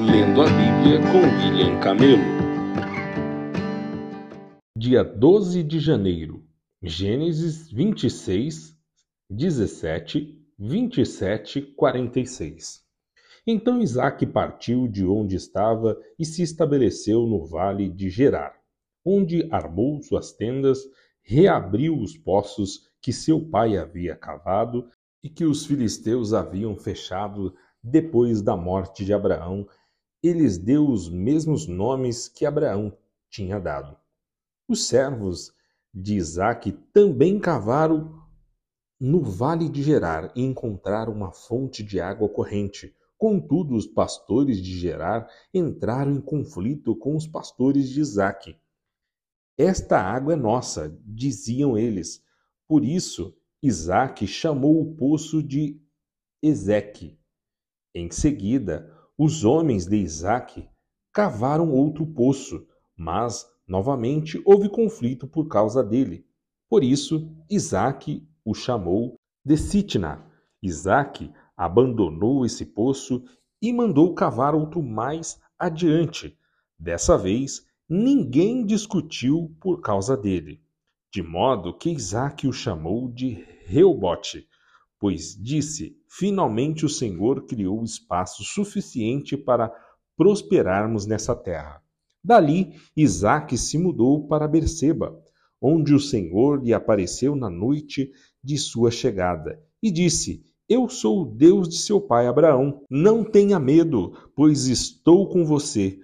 Lendo a Bíblia com William Camelo. Dia 12 de janeiro, Gênesis 26, 17, 27, 46. Então Isaac partiu de onde estava e se estabeleceu no vale de Gerar, onde armou suas tendas, reabriu os poços que seu pai havia cavado e que os filisteus haviam fechado depois da morte de Abraão e lhes deu os mesmos nomes que Abraão tinha dado. Os servos de Isaque também cavaram no vale de Gerar e encontraram uma fonte de água corrente. Contudo, os pastores de Gerar entraram em conflito com os pastores de Isaque. Esta água é nossa, diziam eles. Por isso, Isaque chamou o poço de Ezeque. Em seguida, os homens de Isaque cavaram outro poço, mas novamente houve conflito por causa dele. Por isso, Isaque o chamou de Sitna. Isaque abandonou esse poço e mandou cavar outro mais adiante. Dessa vez, ninguém discutiu por causa dele, de modo que Isaque o chamou de Reubote, pois disse: Finalmente o Senhor criou espaço suficiente para prosperarmos nessa terra. Dali, Isaque se mudou para Berseba, onde o Senhor lhe apareceu na noite de sua chegada, e disse: Eu sou o Deus de seu pai Abraão. Não tenha medo, pois estou com você,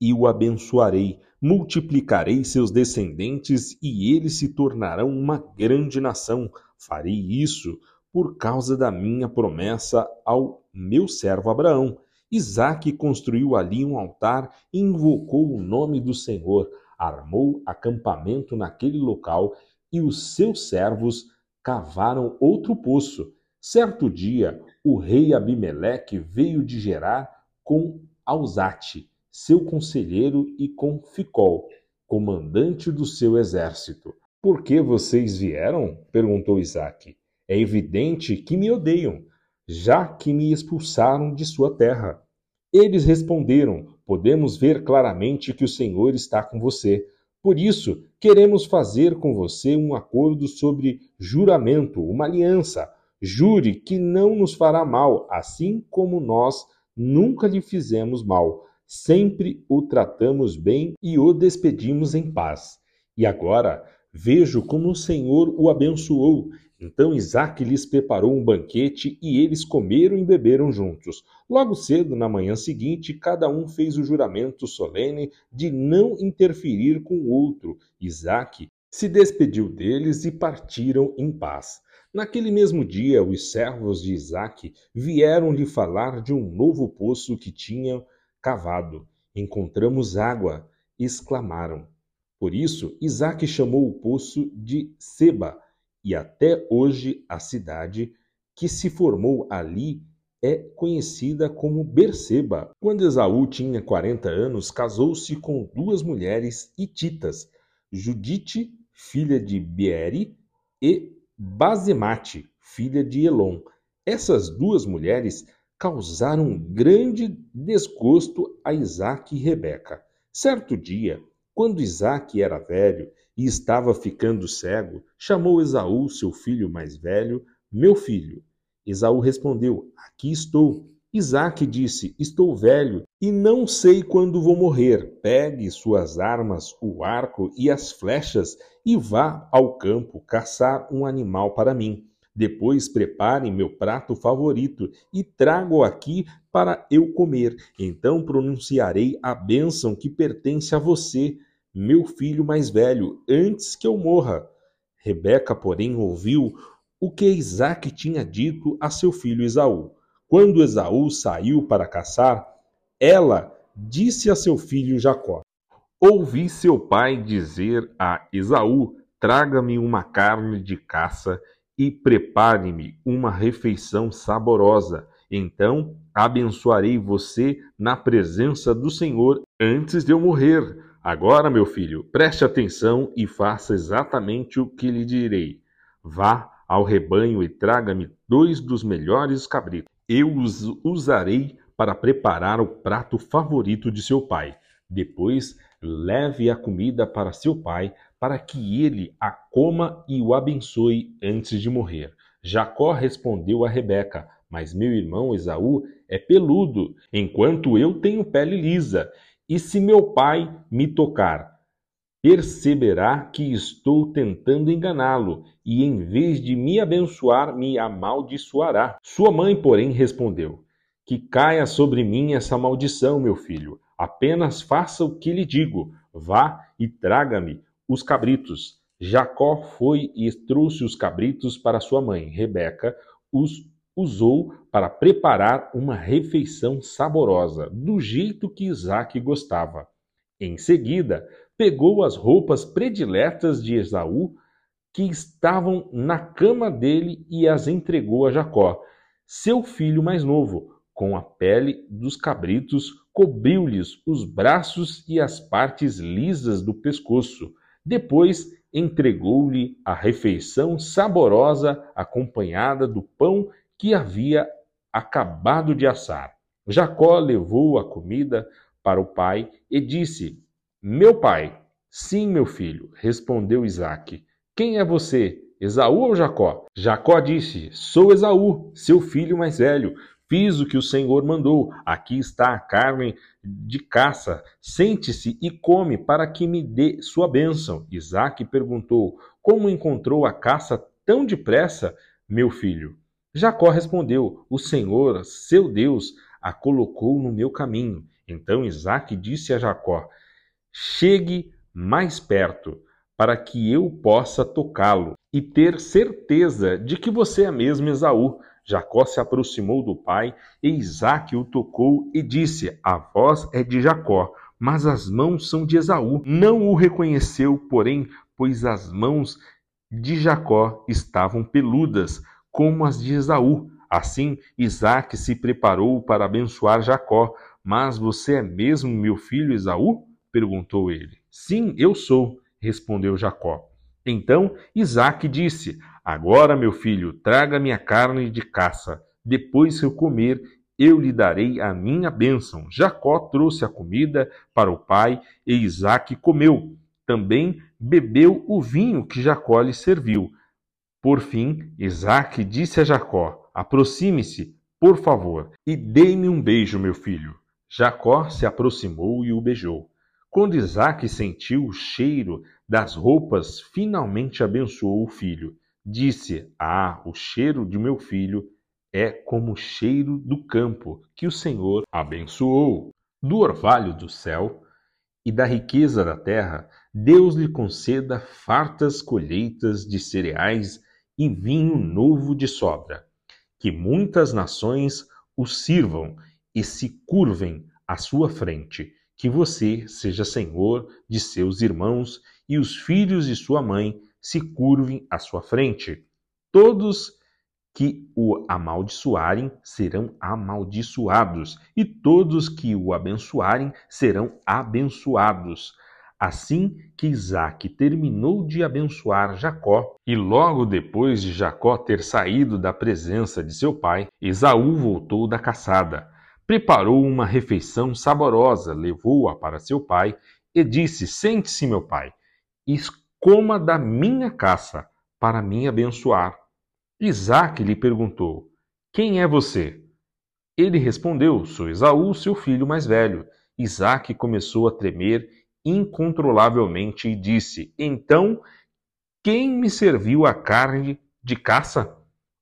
e o abençoarei. Multiplicarei seus descendentes, e eles se tornarão uma grande nação. Farei isso por causa da minha promessa ao meu servo Abraão. Isaque construiu ali um altar e invocou o nome do Senhor, armou acampamento naquele local e os seus servos cavaram outro poço. Certo dia, o rei Abimeleque veio de Gerar com Ausate, seu conselheiro, e com Ficol, comandante do seu exército. Por que vocês vieram? perguntou Isaque. É evidente que me odeiam, já que me expulsaram de sua terra. Eles responderam: Podemos ver claramente que o Senhor está com você. Por isso, queremos fazer com você um acordo sobre juramento, uma aliança. Jure que não nos fará mal, assim como nós nunca lhe fizemos mal. Sempre o tratamos bem e o despedimos em paz. E agora vejo como o Senhor o abençoou então Isaac lhes preparou um banquete e eles comeram e beberam juntos. Logo cedo, na manhã seguinte, cada um fez o juramento solene de não interferir com o outro. Isaac se despediu deles e partiram em paz. Naquele mesmo dia, os servos de Isaac vieram lhe falar de um novo poço que tinham cavado. Encontramos água, exclamaram. Por isso, Isaac chamou o poço de Seba e até hoje a cidade que se formou ali é conhecida como Berseba. Quando Esaú tinha 40 anos, casou-se com duas mulheres hititas, Judite, filha de Beeri, e Bazemate, filha de Elon. Essas duas mulheres causaram grande desgosto a Isaac e Rebeca. Certo dia, quando Isaac era velho e estava ficando cego, chamou Esaú, seu filho mais velho, meu filho. Esaú respondeu: Aqui estou. Isaac disse: Estou velho e não sei quando vou morrer. Pegue suas armas, o arco e as flechas e vá ao campo caçar um animal para mim. Depois prepare meu prato favorito e trago aqui para eu comer. Então pronunciarei a bênção que pertence a você meu filho mais velho, antes que eu morra. Rebeca, porém, ouviu o que Isaac tinha dito a seu filho Esaú. Quando Esaú saiu para caçar, ela disse a seu filho Jacó: Ouvi seu pai dizer a Esaú: Traga-me uma carne de caça e prepare-me uma refeição saborosa. Então abençoarei você na presença do Senhor antes de eu morrer. Agora, meu filho, preste atenção e faça exatamente o que lhe direi. Vá ao rebanho e traga-me dois dos melhores cabritos. Eu os usarei para preparar o prato favorito de seu pai. Depois, leve a comida para seu pai, para que ele a coma e o abençoe antes de morrer. Jacó respondeu a Rebeca: Mas meu irmão Esaú é peludo, enquanto eu tenho pele lisa. E se meu pai me tocar, perceberá que estou tentando enganá-lo, e em vez de me abençoar, me amaldiçoará. Sua mãe, porém, respondeu: Que caia sobre mim essa maldição, meu filho. Apenas faça o que lhe digo. Vá e traga-me os cabritos. Jacó foi e trouxe os cabritos para sua mãe. Rebeca os usou para preparar uma refeição saborosa, do jeito que Isaac gostava. Em seguida, pegou as roupas prediletas de Esaú, que estavam na cama dele, e as entregou a Jacó, seu filho mais novo. Com a pele dos cabritos, cobriu-lhes os braços e as partes lisas do pescoço. Depois entregou-lhe a refeição saborosa, acompanhada do pão que havia acabado de assar. Jacó levou a comida para o pai e disse: Meu pai. Sim, meu filho, respondeu Isaque. Quem é você, Esaú ou Jacó? Jacó disse: Sou Esaú, seu filho mais velho. Fiz o que o Senhor mandou. Aqui está a carne de caça. Sente-se e come para que me dê sua bênção. Isaque perguntou: Como encontrou a caça tão depressa, meu filho? Jacó respondeu: O Senhor, seu Deus, a colocou no meu caminho. Então Isaac disse a Jacó: Chegue mais perto, para que eu possa tocá-lo e ter certeza de que você é mesmo Esaú. Jacó se aproximou do pai e Isaac o tocou e disse: A voz é de Jacó, mas as mãos são de Esaú. Não o reconheceu, porém, pois as mãos de Jacó estavam peludas como as de Esaú. Assim, Isaac se preparou para abençoar Jacó. Mas você é mesmo meu filho Esaú? perguntou ele. Sim, eu sou, respondeu Jacó. Então Isaac disse: Agora, meu filho, traga-me a carne de caça. Depois que eu comer, eu lhe darei a minha bênção. Jacó trouxe a comida para o pai e Isaac comeu. Também bebeu o vinho que Jacó lhe serviu. Por fim, Isaac disse a Jacó: Aproxime-se, por favor, e dê-me um beijo, meu filho. Jacó se aproximou e o beijou. Quando Isaac sentiu o cheiro das roupas, finalmente abençoou o filho. Disse: Ah, o cheiro de meu filho é como o cheiro do campo que o Senhor abençoou. Do orvalho do céu e da riqueza da terra, Deus lhe conceda fartas colheitas de cereais e vinho novo de sobra. Que muitas nações o sirvam e se curvem à sua frente. Que você seja senhor de seus irmãos e os filhos de sua mãe se curvem à sua frente. Todos que o amaldiçoarem serão amaldiçoados, e todos que o abençoarem serão abençoados. Assim que Isaac terminou de abençoar Jacó, e logo depois de Jacó ter saído da presença de seu pai, Esaú voltou da caçada. Preparou uma refeição saborosa, levou-a para seu pai e disse: Sente-se, meu pai, e coma da minha caça, para me abençoar. Isaac lhe perguntou: Quem é você? Ele respondeu: Sou Esaú, seu filho mais velho. Isaac começou a tremer incontrolavelmente e disse: Então, quem me serviu a carne de caça?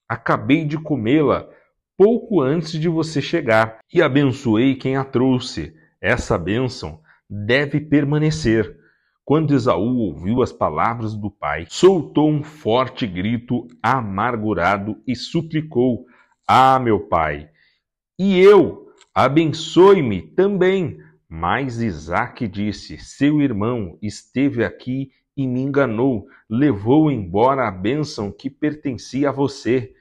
Acabei de comê-la pouco antes de você chegar e abençoei quem a trouxe. Essa bênção deve permanecer. Quando Esaú ouviu as palavras do pai, soltou um forte grito amargurado e suplicou: Ah, meu pai, e eu, abençoe-me também. Mas Isaac disse: Seu irmão esteve aqui e me enganou, levou embora a bênção que pertencia a você.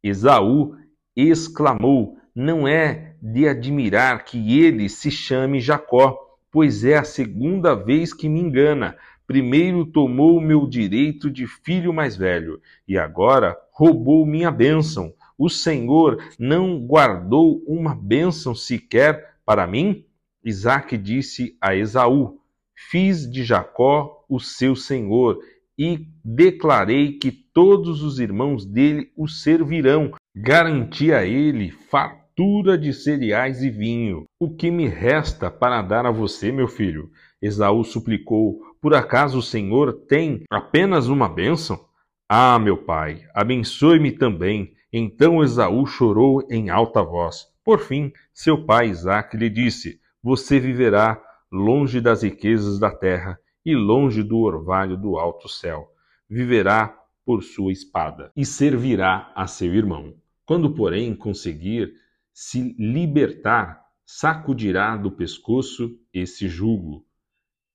Esaú exclamou: Não é de admirar que ele se chame Jacó, pois é a segunda vez que me engana. Primeiro tomou meu direito de filho mais velho, e agora roubou minha bênção. O Senhor não guardou uma bênção sequer para mim? Isaac disse a Esaú: Fiz de Jacó o seu senhor e declarei que todos os irmãos dele o servirão. Garanti a ele fartura de cereais e vinho. O que me resta para dar a você, meu filho? Esaú suplicou: Por acaso o Senhor tem apenas uma bênção? Ah, meu pai, abençoe-me também. Então Esaú chorou em alta voz. Por fim, seu pai Isaque lhe disse: Você viverá longe das riquezas da terra e longe do orvalho do alto céu. Viverá por sua espada e servirá a seu irmão. Quando, porém, conseguir se libertar, sacudirá do pescoço esse jugo.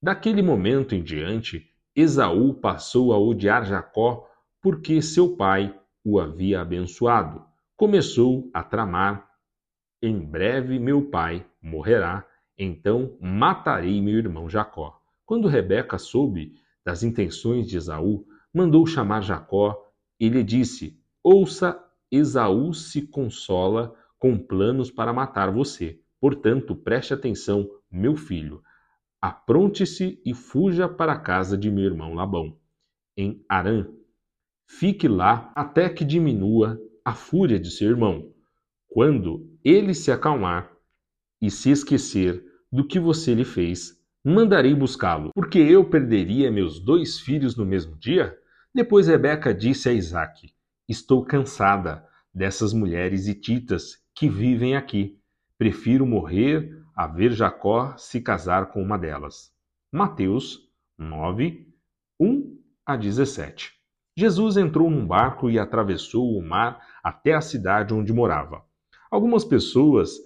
Daquele momento em diante, Esaú passou a odiar Jacó porque seu pai o havia abençoado. Começou a tramar: Em breve meu pai morrerá, então matarei meu irmão Jacó. Quando Rebeca soube das intenções de Esaú, mandou chamar Jacó e lhe disse: Ouça, Esaú se consola com planos para matar você. Portanto, preste atenção, meu filho apronte-se e fuja para a casa de meu irmão Labão, em Arã. Fique lá até que diminua a fúria de seu irmão. Quando ele se acalmar e se esquecer do que você lhe fez, mandarei buscá-lo, porque eu perderia meus dois filhos no mesmo dia? Depois Rebeca disse a Isaque: Estou cansada dessas mulheres hititas que vivem aqui. Prefiro morrer a ver Jacó se casar com uma delas. Mateus 9, 1 a 17. Jesus entrou num barco e atravessou o mar até a cidade onde morava. Algumas pessoas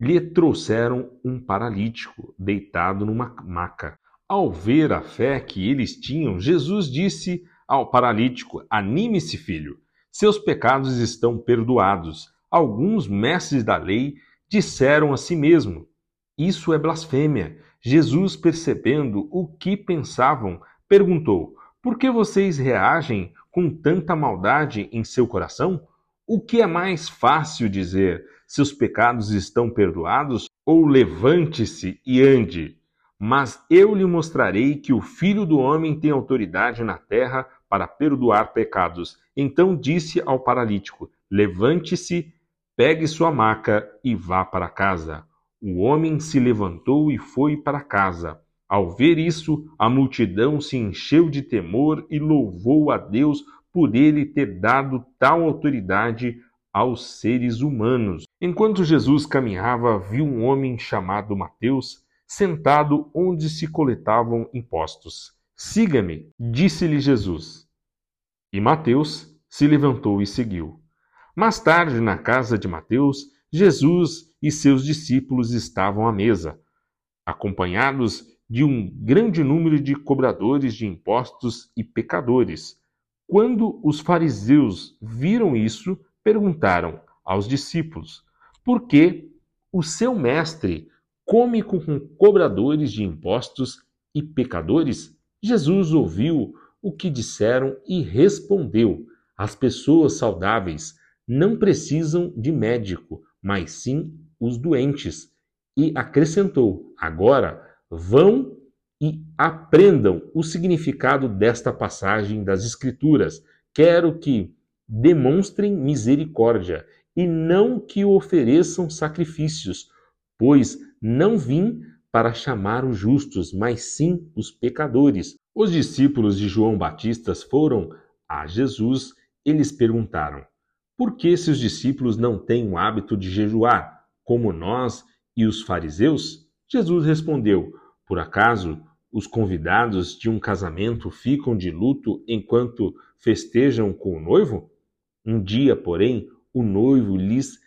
lhe trouxeram um paralítico deitado numa maca. Ao ver a fé que eles tinham, Jesus disse ao paralítico: Anime-se, filho, seus pecados estão perdoados. Alguns mestres da lei disseram a si mesmo: isso é blasfêmia. Jesus, percebendo o que pensavam, perguntou: Por que vocês reagem com tanta maldade em seu coração? O que é mais fácil dizer: Seus pecados estão perdoados? Ou levante-se e ande? Mas eu lhe mostrarei que o Filho do Homem tem autoridade na terra para perdoar pecados. Então disse ao paralítico: Levante-se, pegue sua maca e vá para casa. O homem se levantou e foi para casa. Ao ver isso, a multidão se encheu de temor e louvou a Deus por ele ter dado tal autoridade aos seres humanos. Enquanto Jesus caminhava, viu um homem chamado Mateus sentado onde se coletavam impostos. Siga-me, disse-lhe Jesus. E Mateus se levantou e seguiu. Mais tarde, na casa de Mateus, Jesus e seus discípulos estavam à mesa, acompanhados de um grande número de cobradores de impostos e pecadores. Quando os fariseus viram isso, perguntaram aos discípulos: Por que o seu mestre come com cobradores de impostos e pecadores? Jesus ouviu o que disseram e respondeu: As pessoas saudáveis não precisam de médico, mas sim os doentes. E acrescentou: Agora vão e aprendam o significado desta passagem das Escrituras. Quero que demonstrem misericórdia e não que ofereçam sacrifícios, pois não vim para chamar os justos, mas sim os pecadores. Os discípulos de João Batista foram a Jesus e lhes perguntaram: Por que seus discípulos não têm o hábito de jejuar? como nós e os fariseus? Jesus respondeu: Por acaso os convidados de um casamento ficam de luto enquanto festejam com o noivo? Um dia, porém, o noivo lhes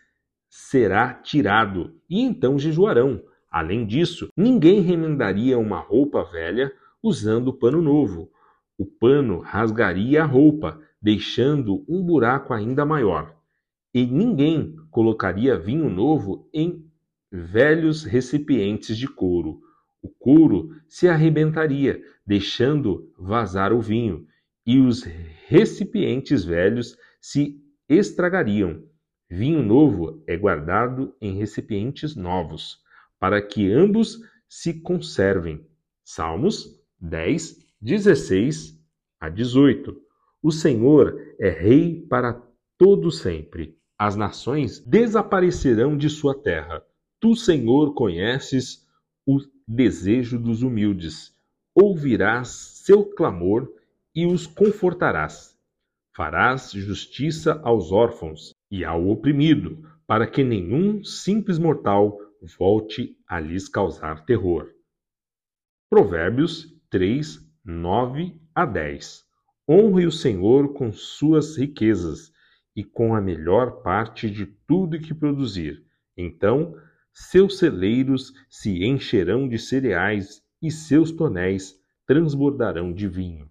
será tirado e então jejuarão. Além disso, ninguém remendaria uma roupa velha usando pano novo. O pano rasgaria a roupa, deixando um buraco ainda maior e ninguém colocaria vinho novo em velhos recipientes de couro. O couro se arrebentaria, deixando vazar o vinho, e os recipientes velhos se estragariam. Vinho novo é guardado em recipientes novos, para que ambos se conservem. Salmos 10, 16 a 18. O Senhor é Rei para todo sempre. As nações desaparecerão de sua terra. Tu, Senhor, conheces o desejo dos humildes. Ouvirás seu clamor e os confortarás. Farás justiça aos órfãos e ao oprimido, para que nenhum simples mortal volte a lhes causar terror. Provérbios 3, 9 a 10 Honre o Senhor com suas riquezas e com a melhor parte de tudo que produzir. Então seus celeiros se encherão de cereais e seus tonéis transbordarão de vinho.